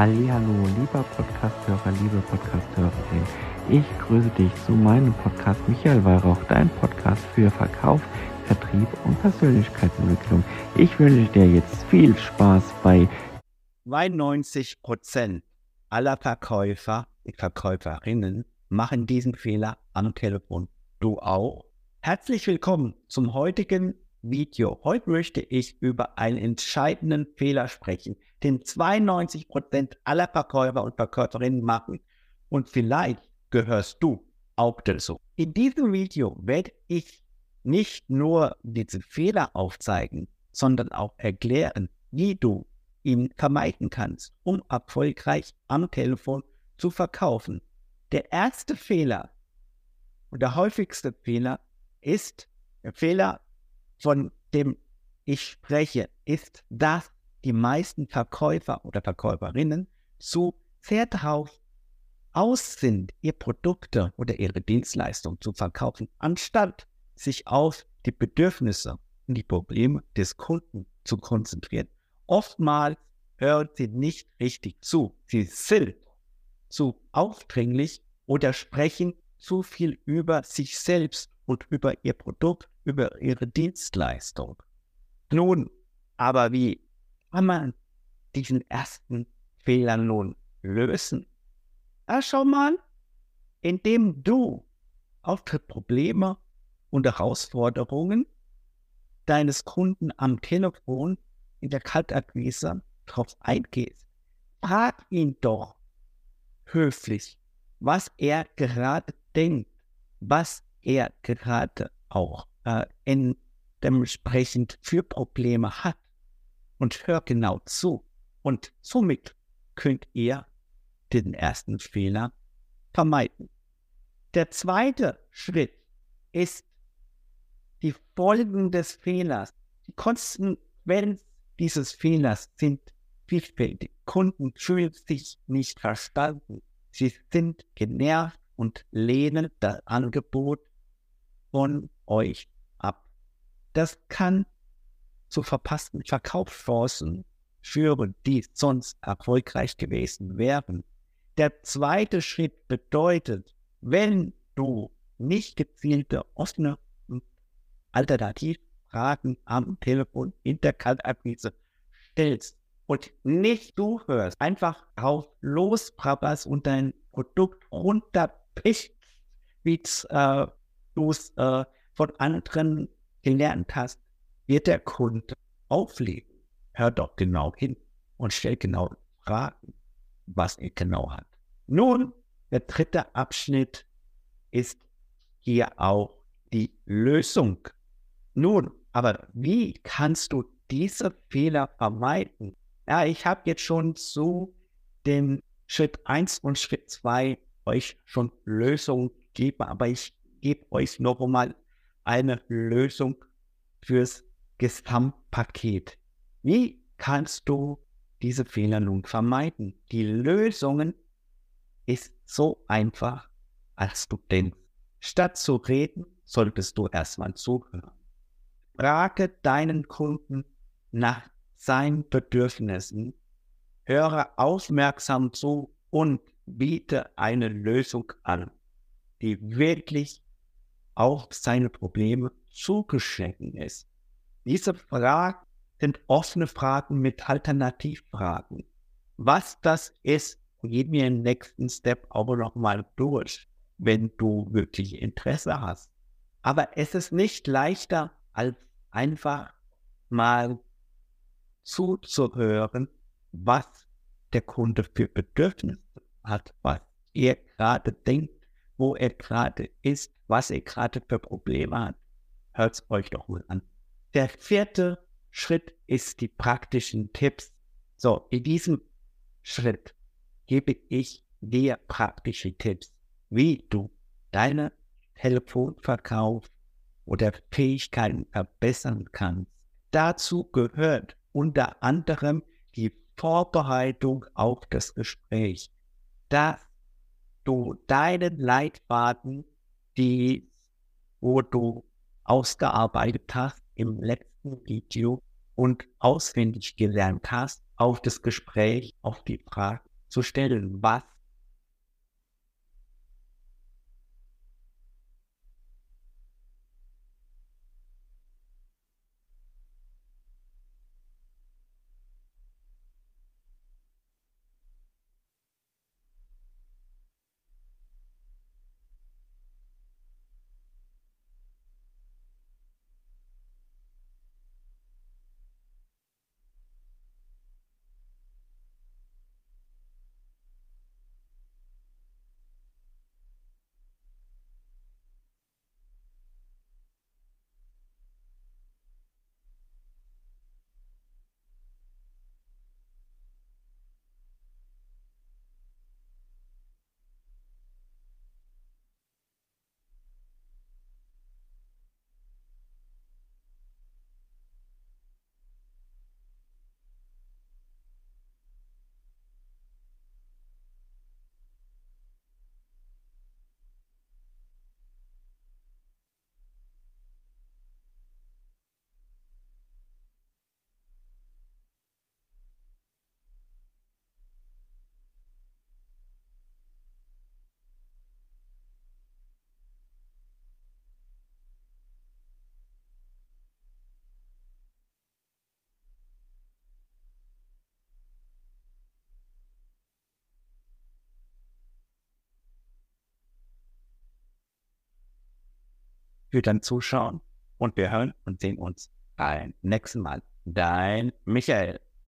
Hallo, lieber Podcasthörer, liebe Podcasthörerin. Ich grüße dich zu meinem Podcast Michael Weihrauch, dein Podcast für Verkauf, Vertrieb und Persönlichkeitsentwicklung. Ich wünsche dir jetzt viel Spaß bei 92 Prozent aller Verkäufer und Verkäuferinnen machen diesen Fehler am Telefon. Du auch? Herzlich willkommen zum heutigen Video. Heute möchte ich über einen entscheidenden Fehler sprechen, den 92 Prozent aller Verkäufer und Verkäuferinnen machen. Und vielleicht gehörst du auch dazu. In diesem Video werde ich nicht nur diese Fehler aufzeigen, sondern auch erklären, wie du ihn vermeiden kannst, um erfolgreich am Telefon zu verkaufen. Der erste Fehler und der häufigste Fehler ist der Fehler von dem ich spreche, ist, dass die meisten Verkäufer oder Verkäuferinnen sehr darauf aus sind, ihre Produkte oder ihre Dienstleistungen zu verkaufen, anstatt sich auf die Bedürfnisse und die Probleme des Kunden zu konzentrieren. Oftmals hören sie nicht richtig zu. Sie sind zu aufdringlich oder sprechen zu viel über sich selbst und über ihr Produkt über ihre Dienstleistung. Nun, aber wie kann man diesen ersten Fehler nun lösen? Ja, schau mal, indem du auf die Probleme und Herausforderungen deines Kunden am Telefon in der Kaltakquise drauf eingehst. Frag ihn doch höflich, was er gerade denkt, was er gerade auch äh, in dementsprechend für Probleme hat und hör genau zu. Und somit könnt ihr den ersten Fehler vermeiden. Der zweite Schritt ist die Folgen des Fehlers. Die Konsequenz dieses Fehlers sind vielfältig. Kunden fühlen sich nicht verstanden. Sie sind genervt und lehnen das Angebot von euch ab. Das kann zu verpassten Verkaufschancen führen, die sonst erfolgreich gewesen wären. Der zweite Schritt bedeutet, wenn du nicht gezielte, offene Alternativfragen am Telefon in der Kaltakquise stellst und nicht du hörst, einfach drauf losprapperst und dein Produkt runterpichst, wie äh, du es äh, von anderen gelernt hast, wird der Kunde auflegen. Hör doch genau hin und stell genau Fragen, was er genau hat. Nun, der dritte Abschnitt ist hier auch die Lösung. Nun, aber wie kannst du diese Fehler vermeiden? Ja, ich habe jetzt schon zu dem Schritt 1 und Schritt 2 euch schon Lösungen gegeben, aber ich gebe euch noch einmal eine Lösung fürs Gesamtpaket. Wie kannst du diese Fehler nun vermeiden? Die Lösung ist so einfach, als du denkst. Statt zu reden, solltest du erstmal zuhören. Frage deinen Kunden nach seinen Bedürfnissen, höre aufmerksam zu und biete eine Lösung an, die wirklich auch seine Probleme zugeschnitten ist. Diese Fragen sind offene Fragen mit Alternativfragen. Was das ist, gehen wir im nächsten Step aber nochmal durch, wenn du wirklich Interesse hast. Aber es ist nicht leichter, als einfach mal zuzuhören, was der Kunde für Bedürfnisse hat, was er gerade denkt, wo er gerade ist, was er gerade für Probleme hat. Hört es euch doch mal an. Der vierte Schritt ist die praktischen Tipps. So, in diesem Schritt gebe ich dir praktische Tipps, wie du deine Telefonverkauf oder Fähigkeiten verbessern kannst. Dazu gehört unter anderem die Vorbereitung auf das Gespräch, dass du deinen Leitfaden die, wo du ausgearbeitet hast im letzten Video und auswendig gelernt hast, auf das Gespräch, auf die Frage zu stellen, was für dein Zuschauen und wir hören und sehen uns beim nächsten Mal. Dein Michael.